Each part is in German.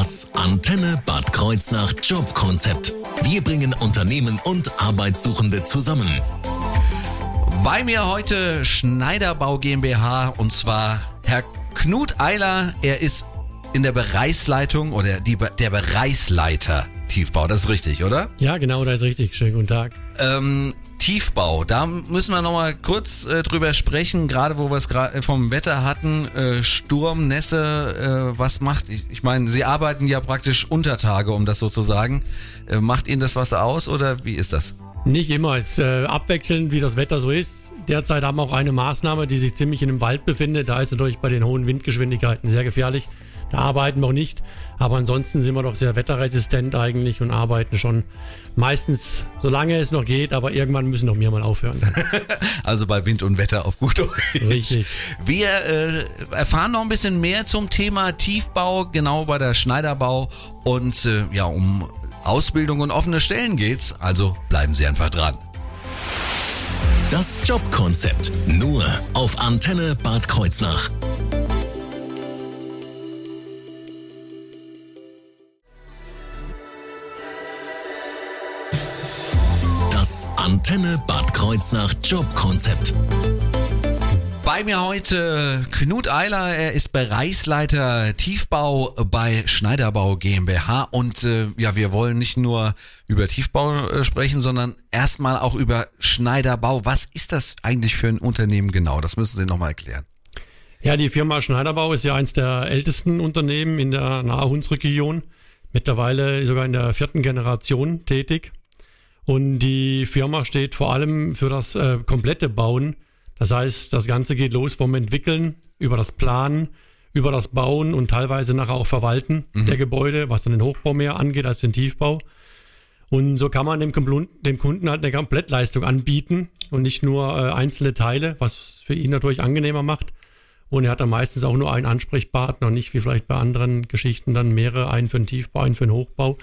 Das Antenne Bad Kreuznach Jobkonzept. Wir bringen Unternehmen und Arbeitssuchende zusammen. Bei mir heute Schneiderbau GmbH und zwar Herr Knut Eiler. Er ist in der Bereichsleitung oder die, der Bereichsleiter Tiefbau. Das ist richtig, oder? Ja, genau, das ist richtig. Schönen guten Tag. Ähm, Tiefbau, da müssen wir nochmal kurz äh, drüber sprechen, gerade wo wir es gerade vom Wetter hatten, äh, Sturm, Nässe, äh, was macht, ich, ich meine, Sie arbeiten ja praktisch Untertage, um das so zu sagen. Äh, macht Ihnen das was aus oder wie ist das? Nicht immer, es ist äh, abwechselnd, wie das Wetter so ist. Derzeit haben wir auch eine Maßnahme, die sich ziemlich in dem Wald befindet. Da ist natürlich bei den hohen Windgeschwindigkeiten sehr gefährlich. Da arbeiten wir auch nicht. Aber ansonsten sind wir doch sehr wetterresistent eigentlich und arbeiten schon meistens, solange es noch geht, aber irgendwann müssen doch wir mal aufhören. also bei Wind und Wetter auf gut Deutsch. Richtig. Wir äh, erfahren noch ein bisschen mehr zum Thema Tiefbau, genau bei der Schneiderbau und äh, ja, um Ausbildung und offene Stellen geht's. Also bleiben Sie einfach dran. Das Jobkonzept nur auf Antenne Bad Kreuznach. Antenne Bad Kreuznach Jobkonzept. Bei mir heute Knut Eiler, er ist Bereichsleiter Tiefbau bei Schneiderbau GmbH und äh, ja, wir wollen nicht nur über Tiefbau äh, sprechen, sondern erstmal auch über Schneiderbau. Was ist das eigentlich für ein Unternehmen genau? Das müssen Sie nochmal erklären. Ja, die Firma Schneiderbau ist ja eins der ältesten Unternehmen in der Nahe-Hunsrück-Region. Mittlerweile sogar in der vierten Generation tätig. Und die Firma steht vor allem für das äh, komplette Bauen. Das heißt, das Ganze geht los vom Entwickeln, über das Planen, über das Bauen und teilweise nachher auch Verwalten mhm. der Gebäude, was dann den Hochbau mehr angeht als den Tiefbau. Und so kann man dem, dem Kunden halt eine Komplettleistung anbieten und nicht nur äh, einzelne Teile, was für ihn natürlich angenehmer macht. Und er hat dann meistens auch nur einen Ansprechpartner und nicht wie vielleicht bei anderen Geschichten dann mehrere, einen für den Tiefbau, einen für den Hochbau.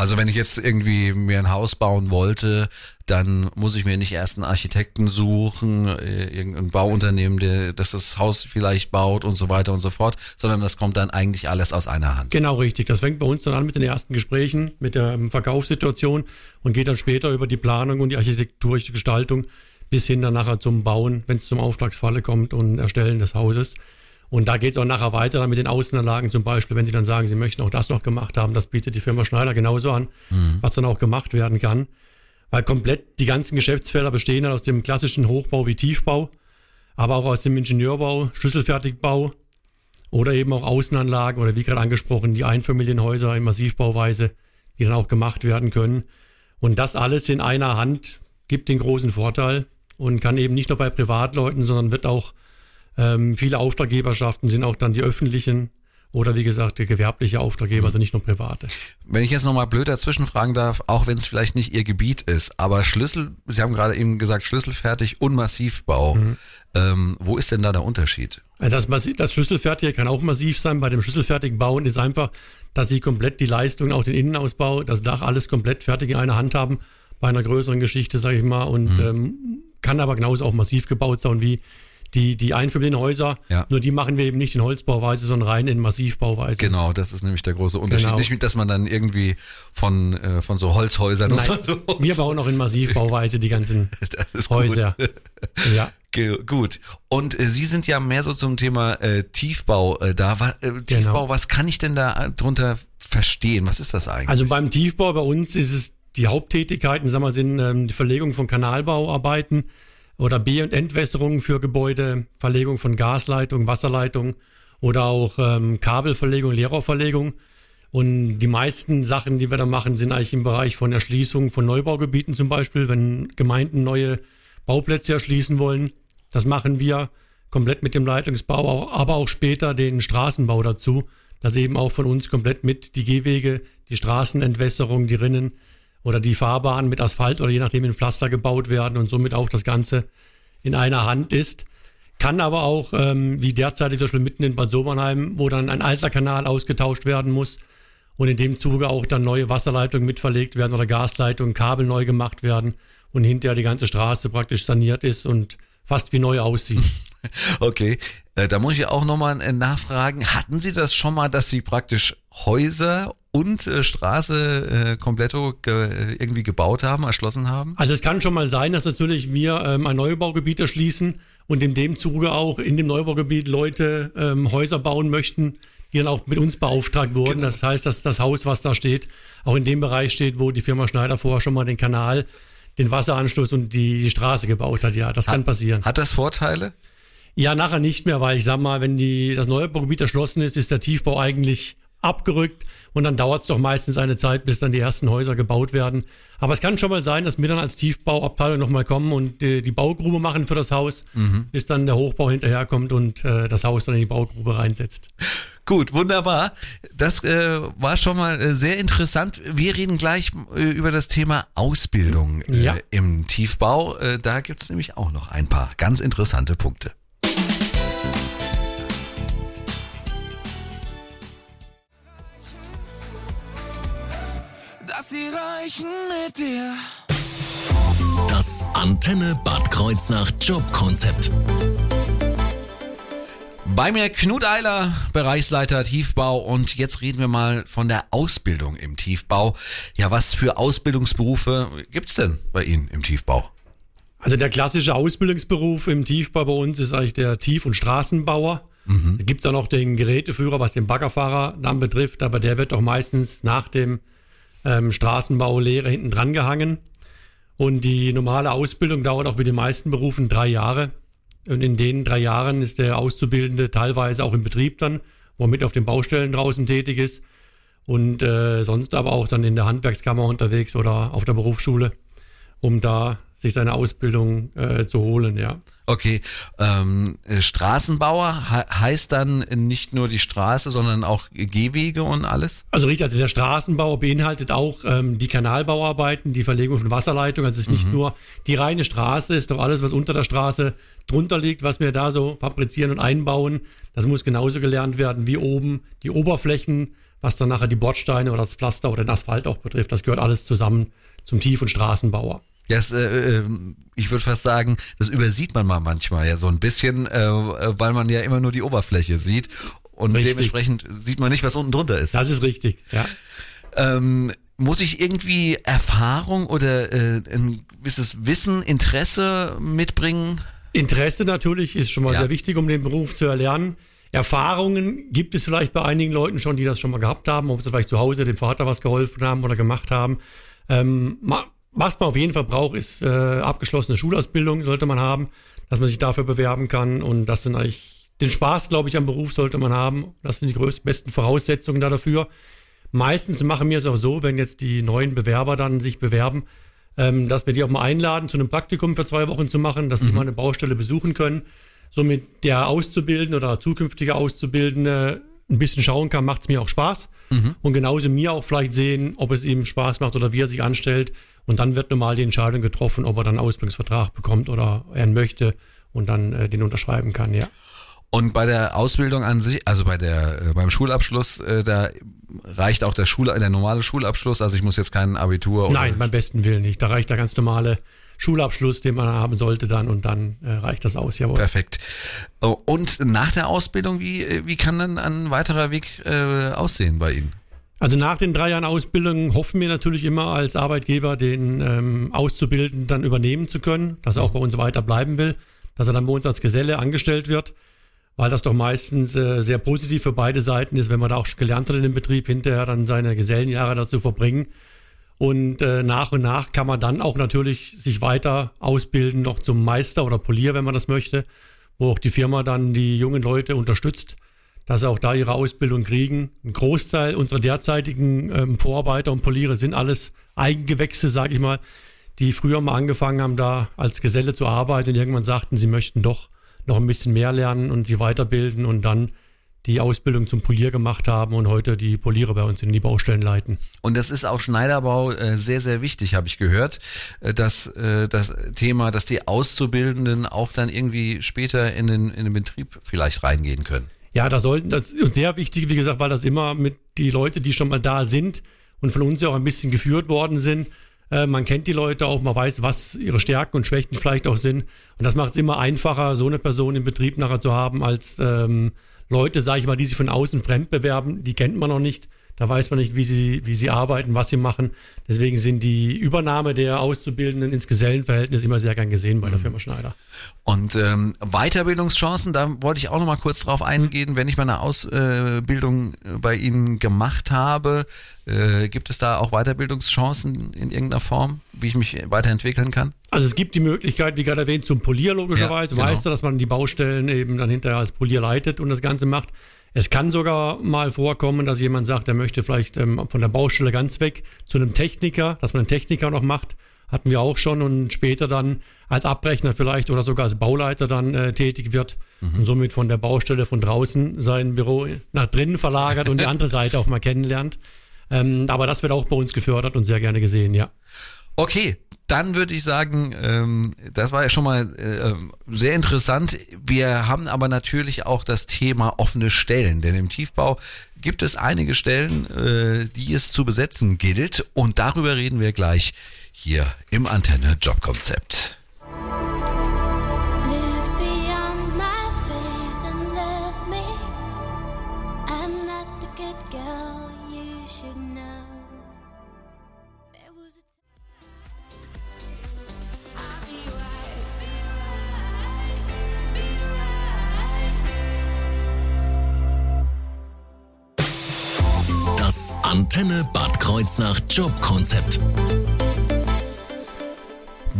Also wenn ich jetzt irgendwie mir ein Haus bauen wollte, dann muss ich mir nicht erst einen Architekten suchen, äh, irgendein Bauunternehmen, der das, das Haus vielleicht baut und so weiter und so fort, sondern das kommt dann eigentlich alles aus einer Hand. Genau richtig. Das fängt bei uns dann an mit den ersten Gesprächen, mit der ähm, Verkaufssituation und geht dann später über die Planung und die architektonische Gestaltung bis hin dann nachher zum Bauen, wenn es zum Auftragsfalle kommt und Erstellen des Hauses. Und da geht es auch nachher weiter dann mit den Außenanlagen zum Beispiel, wenn Sie dann sagen, Sie möchten auch das noch gemacht haben, das bietet die Firma Schneider genauso an, mhm. was dann auch gemacht werden kann. Weil komplett die ganzen Geschäftsfelder bestehen dann aus dem klassischen Hochbau wie Tiefbau, aber auch aus dem Ingenieurbau, Schlüsselfertigbau oder eben auch Außenanlagen oder wie gerade angesprochen, die Einfamilienhäuser in Massivbauweise, die dann auch gemacht werden können. Und das alles in einer Hand gibt den großen Vorteil und kann eben nicht nur bei Privatleuten, sondern wird auch ähm, viele Auftraggeberschaften sind auch dann die öffentlichen oder wie gesagt, die gewerbliche Auftraggeber, also nicht nur private. Wenn ich jetzt nochmal blöd dazwischen fragen darf, auch wenn es vielleicht nicht Ihr Gebiet ist, aber Schlüssel, Sie haben gerade eben gesagt, Schlüsselfertig und Massivbau. Mhm. Ähm, wo ist denn da der Unterschied? Das, das Schlüsselfertige kann auch massiv sein. Bei dem schlüsselfertigen Bauen ist einfach, dass Sie komplett die Leistung, auch den Innenausbau, das Dach, alles komplett fertig in einer Hand haben. Bei einer größeren Geschichte, sage ich mal, und mhm. ähm, kann aber genauso auch massiv gebaut sein wie die, die Einfamilienhäuser, ja. nur die machen wir eben nicht in Holzbauweise, sondern rein in Massivbauweise. Genau, das ist nämlich der große Unterschied. Genau. Nicht, dass man dann irgendwie von, äh, von so Holzhäusern Nein, so wir bauen auch in Massivbauweise die ganzen Häuser. Ja. Gut. Und äh, Sie sind ja mehr so zum Thema äh, Tiefbau äh, da. Wa, äh, Tiefbau, genau. was kann ich denn da äh, drunter verstehen? Was ist das eigentlich? Also beim Tiefbau bei uns ist es die Haupttätigkeiten, sagen wir, sind ähm, die Verlegung von Kanalbauarbeiten, oder B- und Entwässerung für Gebäude, Verlegung von Gasleitung, Wasserleitung oder auch ähm, Kabelverlegung, Leerrohrverlegung. Und die meisten Sachen, die wir da machen, sind eigentlich im Bereich von Erschließung von Neubaugebieten zum Beispiel, wenn Gemeinden neue Bauplätze erschließen wollen. Das machen wir komplett mit dem Leitungsbau, aber auch später den Straßenbau dazu, dass eben auch von uns komplett mit die Gehwege, die Straßenentwässerung, die Rinnen oder die Fahrbahn mit Asphalt oder je nachdem in Pflaster gebaut werden und somit auch das Ganze in einer Hand ist. Kann aber auch, ähm, wie derzeit zum Beispiel mitten in Bad Sobernheim, wo dann ein alter Kanal ausgetauscht werden muss und in dem Zuge auch dann neue Wasserleitungen mitverlegt werden oder Gasleitungen, Kabel neu gemacht werden und hinterher die ganze Straße praktisch saniert ist und fast wie neu aussieht. Okay, äh, da muss ich auch nochmal äh, nachfragen. Hatten Sie das schon mal, dass Sie praktisch Häuser und äh, Straße äh, kompletto ge irgendwie gebaut haben, erschlossen haben? Also es kann schon mal sein, dass natürlich wir ähm, ein Neubaugebiet erschließen und in dem Zuge auch in dem Neubaugebiet Leute ähm, Häuser bauen möchten, die dann auch mit uns beauftragt wurden. Genau. Das heißt, dass das Haus, was da steht, auch in dem Bereich steht, wo die Firma Schneider vorher schon mal den Kanal, den Wasseranschluss und die, die Straße gebaut hat. Ja, das hat, kann passieren. Hat das Vorteile? Ja, nachher nicht mehr, weil ich sag mal, wenn die, das Neubaugebiet erschlossen ist, ist der Tiefbau eigentlich abgerückt und dann dauert es doch meistens eine Zeit, bis dann die ersten Häuser gebaut werden. Aber es kann schon mal sein, dass wir dann als Tiefbauabteilung nochmal kommen und die, die, Baugrube machen für das Haus, mhm. bis dann der Hochbau hinterherkommt und äh, das Haus dann in die Baugrube reinsetzt. Gut, wunderbar. Das äh, war schon mal äh, sehr interessant. Wir reden gleich äh, über das Thema Ausbildung äh, ja. im Tiefbau. Äh, da gibt's nämlich auch noch ein paar ganz interessante Punkte. Sie reichen mit dir. Das Antenne Bad Kreuznach Jobkonzept. Bei mir Knut Eiler, Bereichsleiter Tiefbau und jetzt reden wir mal von der Ausbildung im Tiefbau. Ja, was für Ausbildungsberufe gibt's denn bei Ihnen im Tiefbau? Also der klassische Ausbildungsberuf im Tiefbau bei uns ist eigentlich der Tief- und Straßenbauer. Mhm. Es gibt dann noch den Geräteführer, was den Baggerfahrer dann betrifft, aber der wird doch meistens nach dem ähm, Straßenbaulehre hinten dran gehangen. Und die normale Ausbildung dauert auch wie die meisten Berufen drei Jahre. Und in den drei Jahren ist der Auszubildende teilweise auch im Betrieb dann, wo er mit auf den Baustellen draußen tätig ist. Und äh, sonst aber auch dann in der Handwerkskammer unterwegs oder auf der Berufsschule, um da sich seine Ausbildung äh, zu holen, ja. Okay, ähm, äh, Straßenbauer he heißt dann nicht nur die Straße, sondern auch Gehwege und alles? Also richtig, also der Straßenbauer beinhaltet auch ähm, die Kanalbauarbeiten, die Verlegung von Wasserleitungen. Also es ist mhm. nicht nur die reine Straße, ist doch alles, was unter der Straße drunter liegt, was wir da so fabrizieren und einbauen. Das muss genauso gelernt werden wie oben die Oberflächen, was dann nachher die Bordsteine oder das Pflaster oder den Asphalt auch betrifft. Das gehört alles zusammen zum Tief- und Straßenbauer. Ja, yes, äh, äh, ich würde fast sagen, das übersieht man mal manchmal ja so ein bisschen, äh, weil man ja immer nur die Oberfläche sieht und richtig. dementsprechend sieht man nicht, was unten drunter ist. Das ist richtig, ja. Ähm, muss ich irgendwie Erfahrung oder äh, ein gewisses Wissen, Interesse mitbringen? Interesse natürlich ist schon mal ja. sehr wichtig, um den Beruf zu erlernen. Erfahrungen gibt es vielleicht bei einigen Leuten schon, die das schon mal gehabt haben, ob sie vielleicht zu Hause dem Vater was geholfen haben oder gemacht haben. Ähm, was man auf jeden Fall braucht, ist äh, abgeschlossene Schulausbildung, sollte man haben, dass man sich dafür bewerben kann. Und das sind eigentlich den Spaß, glaube ich, am Beruf sollte man haben. Das sind die größten, besten Voraussetzungen da dafür. Meistens machen wir es auch so, wenn jetzt die neuen Bewerber dann sich bewerben, ähm, dass wir die auch mal einladen, zu einem Praktikum für zwei Wochen zu machen, dass mhm. sie mal eine Baustelle besuchen können. Somit der Auszubildende oder zukünftige Auszubildende ein bisschen schauen kann, macht es mir auch Spaß. Mhm. Und genauso mir auch vielleicht sehen, ob es ihm Spaß macht oder wie er sich anstellt. Und dann wird normal die Entscheidung getroffen, ob er dann einen Ausbildungsvertrag bekommt oder er möchte und dann äh, den unterschreiben kann, ja. Und bei der Ausbildung an sich, also bei der äh, beim Schulabschluss, äh, da reicht auch der Schul der normale Schulabschluss. Also ich muss jetzt kein Abitur. Oder Nein, beim besten Willen nicht. Da reicht der ganz normale Schulabschluss, den man haben sollte dann und dann äh, reicht das aus. Jawohl. Perfekt. Oh, und nach der Ausbildung, wie äh, wie kann dann ein weiterer Weg äh, aussehen bei Ihnen? Also nach den drei Jahren Ausbildung hoffen wir natürlich immer als Arbeitgeber, den ähm, Auszubildenden dann übernehmen zu können, dass er auch bei uns weiter bleiben will, dass er dann bei uns als Geselle angestellt wird, weil das doch meistens äh, sehr positiv für beide Seiten ist, wenn man da auch gelernt hat in dem Betrieb, hinterher dann seine Gesellenjahre dazu verbringen. Und äh, nach und nach kann man dann auch natürlich sich weiter ausbilden, noch zum Meister oder Polier, wenn man das möchte, wo auch die Firma dann die jungen Leute unterstützt dass sie auch da ihre Ausbildung kriegen. Ein Großteil unserer derzeitigen ähm, Vorarbeiter und Poliere sind alles Eigengewächse, sage ich mal, die früher mal angefangen haben, da als Geselle zu arbeiten und irgendwann sagten, sie möchten doch noch ein bisschen mehr lernen und sie weiterbilden und dann die Ausbildung zum Polier gemacht haben und heute die Poliere bei uns in die Baustellen leiten. Und das ist auch Schneiderbau äh, sehr, sehr wichtig, habe ich gehört, äh, dass äh, das Thema, dass die Auszubildenden auch dann irgendwie später in den, in den Betrieb vielleicht reingehen können. Ja, da sollten, das ist sehr wichtig, wie gesagt, weil das immer mit die Leute, die schon mal da sind und von uns ja auch ein bisschen geführt worden sind, Äh, man kennt die Leute auch, man weiß, was ihre Stärken und Schwächen vielleicht auch sind. Und das macht es immer einfacher, so eine Person im Betrieb nachher zu haben, als ähm, Leute, sage ich mal, die sich von außen fremd bewerben. Die kennt man noch nicht. Da weiß man nicht, wie sie, wie sie arbeiten, was sie machen. Deswegen sind die Übernahme der Auszubildenden ins Gesellenverhältnis immer sehr gern gesehen bei der mhm. Firma Schneider. Und ähm, Weiterbildungschancen, da wollte ich auch noch mal kurz drauf eingehen. Wenn ich meine Ausbildung äh, bei Ihnen gemacht habe, äh, gibt es da auch Weiterbildungschancen in irgendeiner Form, wie ich mich weiterentwickeln kann? Also es gibt die Möglichkeit, wie gerade erwähnt, zum Polier logischerweise. Ja, genau. Weißt du, dass man die Baustellen eben dann hinterher als Polier leitet und das Ganze macht. Es kann sogar mal vorkommen, dass jemand sagt, er möchte vielleicht ähm, von der Baustelle ganz weg zu einem Techniker, dass man einen Techniker noch macht. Hatten wir auch schon und später dann als Abrechner vielleicht oder sogar als Bauleiter dann äh, tätig wird mhm. und somit von der Baustelle von draußen sein Büro nach drinnen verlagert und die andere Seite auch mal kennenlernt. Ähm, aber das wird auch bei uns gefördert und sehr gerne gesehen, ja. Okay, dann würde ich sagen, ähm, das war ja schon mal äh, sehr interessant. Wir haben aber natürlich auch das Thema offene Stellen, denn im Tiefbau gibt es einige Stellen, äh, die es zu besetzen gilt und darüber reden wir gleich hier im Antenne Jobkonzept. Das Antenne Bad Kreuznach Jobkonzept.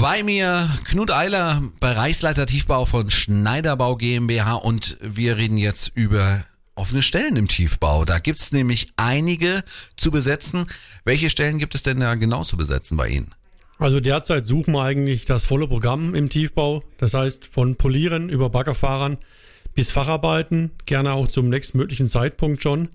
Bei mir Knut Eiler, Bereichsleiter Tiefbau von Schneiderbau GmbH und wir reden jetzt über offene Stellen im Tiefbau. Da gibt es nämlich einige zu besetzen. Welche Stellen gibt es denn da genau zu besetzen bei Ihnen? Also derzeit suchen wir eigentlich das volle Programm im Tiefbau. Das heißt von Polieren über Baggerfahrern bis Facharbeiten, gerne auch zum nächstmöglichen Zeitpunkt schon.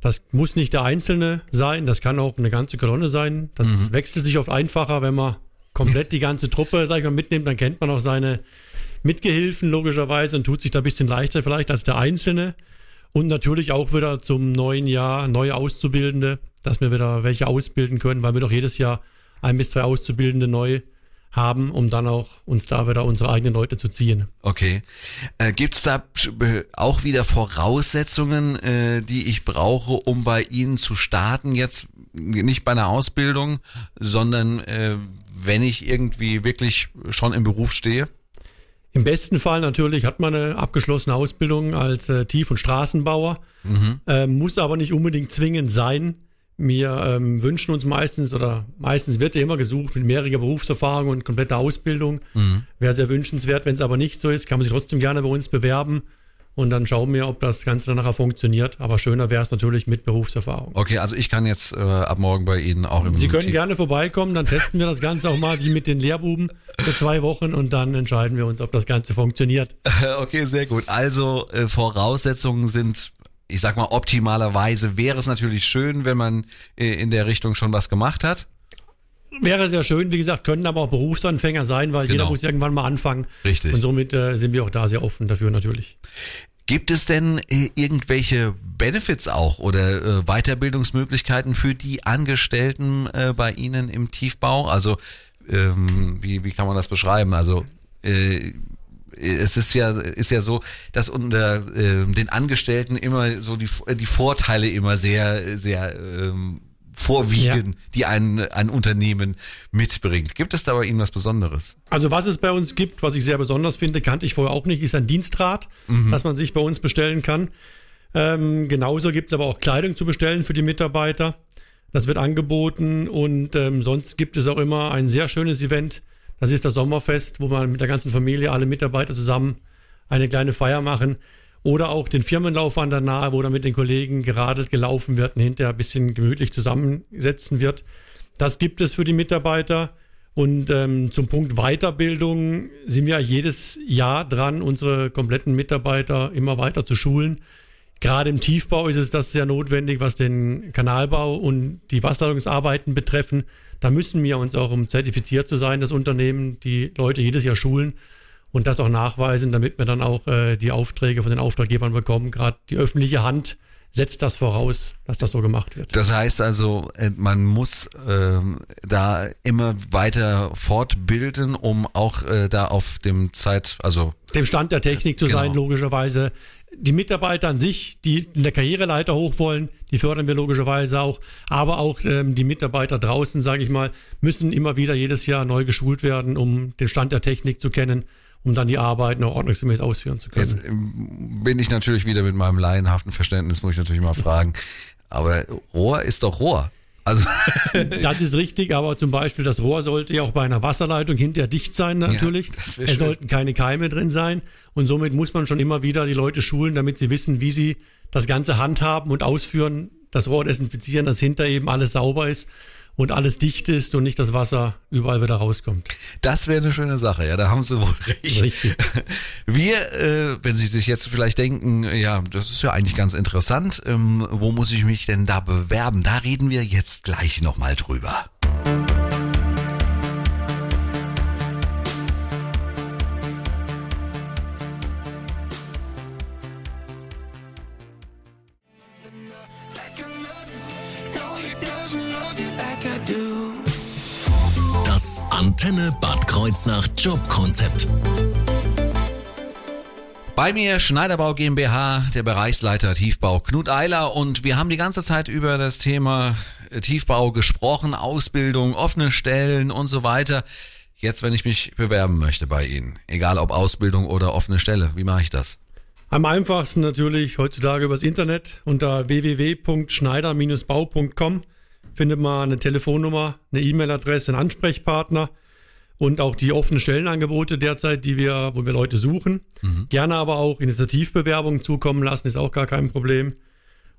Das muss nicht der Einzelne sein, das kann auch eine ganze Kolonne sein. Das mhm. wechselt sich oft einfacher, wenn man komplett die ganze Truppe, sag ich mal, mitnimmt, dann kennt man auch seine Mitgehilfen logischerweise und tut sich da ein bisschen leichter vielleicht als der Einzelne. Und natürlich auch wieder zum neuen Jahr neue Auszubildende, dass wir wieder welche ausbilden können, weil wir doch jedes Jahr ein bis zwei Auszubildende neu haben, um dann auch uns da wieder unsere eigenen Leute zu ziehen. Okay. Äh, Gibt es da auch wieder Voraussetzungen, äh, die ich brauche, um bei Ihnen zu starten? Jetzt nicht bei einer Ausbildung, sondern äh, wenn ich irgendwie wirklich schon im Beruf stehe? Im besten Fall natürlich hat man eine abgeschlossene Ausbildung als äh, Tief- und Straßenbauer, mhm. äh, muss aber nicht unbedingt zwingend sein. Wir ähm, wünschen uns meistens oder meistens wird ja immer gesucht mit mehriger Berufserfahrung und kompletter Ausbildung. Mhm. Wäre sehr wünschenswert. Wenn es aber nicht so ist, kann man sich trotzdem gerne bei uns bewerben. Und dann schauen wir, ob das Ganze dann nachher funktioniert. Aber schöner wäre es natürlich mit Berufserfahrung. Okay, also ich kann jetzt äh, ab morgen bei Ihnen auch im Sie können Team. gerne vorbeikommen, dann testen wir das Ganze auch mal wie mit den Lehrbuben für zwei Wochen und dann entscheiden wir uns, ob das Ganze funktioniert. okay, sehr gut. Also äh, Voraussetzungen sind ich sag mal, optimalerweise wäre es natürlich schön, wenn man äh, in der Richtung schon was gemacht hat. Wäre sehr schön, wie gesagt, können aber auch Berufsanfänger sein, weil genau. jeder muss irgendwann mal anfangen. Richtig. Und somit äh, sind wir auch da sehr offen dafür natürlich. Gibt es denn äh, irgendwelche Benefits auch oder äh, Weiterbildungsmöglichkeiten für die Angestellten bei Ihnen im Tiefbau? Also ähm, wie, wie kann man das beschreiben? Also es ist ja, ist ja so, dass unter äh, den Angestellten immer so die, die Vorteile immer sehr, sehr ähm, vorwiegen, ja. die ein, ein Unternehmen mitbringt. Gibt es da bei Ihnen was Besonderes? Also was es bei uns gibt, was ich sehr besonders finde, kannte ich vorher auch nicht, ist ein Dienstrat, mhm. das man sich bei uns bestellen kann. Ähm, genauso gibt es aber auch Kleidung zu bestellen für die Mitarbeiter. Das wird angeboten und ähm, sonst gibt es auch immer ein sehr schönes Event das ist das Sommerfest, wo wir mit der ganzen Familie, alle Mitarbeiter zusammen eine kleine Feier machen. Oder auch den Firmenlauf an der Nahe, wo dann mit den Kollegen geradelt gelaufen wird und hinterher ein bisschen gemütlich zusammensetzen wird. Das gibt es für die Mitarbeiter. Und ähm, zum Punkt Weiterbildung sind wir jedes Jahr dran, unsere kompletten Mitarbeiter immer weiter zu schulen. Gerade im Tiefbau ist es das sehr notwendig, was den Kanalbau und die Wasserleitungsarbeiten betreffen. Da müssen wir uns auch, um zertifiziert zu sein, das Unternehmen, die Leute jedes Jahr schulen und das auch nachweisen, damit wir dann auch äh, die Aufträge von den Auftraggebern bekommen. Gerade die öffentliche Hand setzt das voraus, dass das so gemacht wird. Das heißt also, äh, man muss ähm, da immer weiter fortbilden, um auch äh, da auf dem Zeit, also dem Stand der Technik zu genau. sein, logischerweise. Die Mitarbeiter an sich, die in der Karriereleiter hoch wollen, die fördern wir logischerweise auch. Aber auch ähm, die Mitarbeiter draußen, sage ich mal, müssen immer wieder jedes Jahr neu geschult werden, um den Stand der Technik zu kennen um dann die Arbeiten auch ordnungsgemäß ausführen zu können. Jetzt ähm, bin ich natürlich wieder mit meinem laienhaften Verständnis, muss ich natürlich mal fragen. Aber Rohr ist doch Rohr. Also das ist richtig, aber zum Beispiel das Rohr sollte ja auch bei einer Wasserleitung hinterher dicht sein natürlich. Ja, es sollten keine Keime drin sein. Und somit muss man schon immer wieder die Leute schulen, damit sie wissen, wie sie das Ganze handhaben und ausführen, das Rohr desinfizieren, dass hinter eben alles sauber ist und alles dicht ist und nicht das Wasser überall wieder rauskommt. Das wäre eine schöne Sache, ja, da haben Sie wohl recht. Richtig. Wir, äh, wenn Sie sich jetzt vielleicht denken, ja, das ist ja eigentlich ganz interessant, ähm, wo muss ich mich denn da bewerben? Da reden wir jetzt gleich nochmal drüber. Das Antenne Bad Kreuznach Jobkonzept. Bei mir Schneiderbau GmbH, der Bereichsleiter Tiefbau Knut Eiler und wir haben die ganze Zeit über das Thema Tiefbau gesprochen, Ausbildung, offene Stellen und so weiter. Jetzt, wenn ich mich bewerben möchte bei Ihnen, egal ob Ausbildung oder offene Stelle, wie mache ich das? Am einfachsten natürlich heutzutage übers Internet unter www.schneider-bau.com findet man eine Telefonnummer, eine E-Mail-Adresse, einen Ansprechpartner und auch die offenen Stellenangebote derzeit, die wir, wo wir Leute suchen. Mhm. Gerne aber auch Initiativbewerbungen zukommen lassen, ist auch gar kein Problem.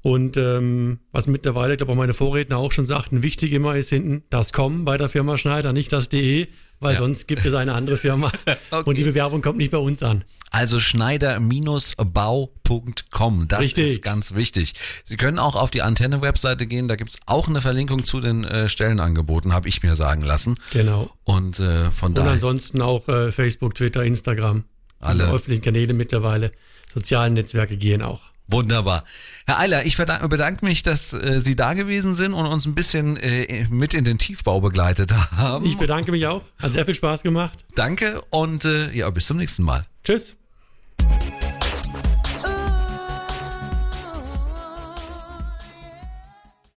Und ähm, was mittlerweile, ich glaube, meine Vorredner auch schon sagten, wichtig immer ist hinten das Kommen bei der Firma Schneider, nicht das DE, weil ja. sonst gibt es eine andere Firma okay. und die Bewerbung kommt nicht bei uns an. Also schneider-bau.com, das Richtig. ist ganz wichtig. Sie können auch auf die Antenne-Webseite gehen, da gibt es auch eine Verlinkung zu den äh, Stellenangeboten, habe ich mir sagen lassen. Genau. Und äh, von daher. Und ansonsten auch äh, Facebook, Twitter, Instagram. Alle öffentlichen Kanäle mittlerweile. Sozialen Netzwerke gehen auch. Wunderbar. Herr Eiler, ich bedanke mich, dass äh, Sie da gewesen sind und uns ein bisschen äh, mit in den Tiefbau begleitet haben. Ich bedanke mich auch. Hat sehr viel Spaß gemacht. Danke und äh, ja, bis zum nächsten Mal. Tschüss.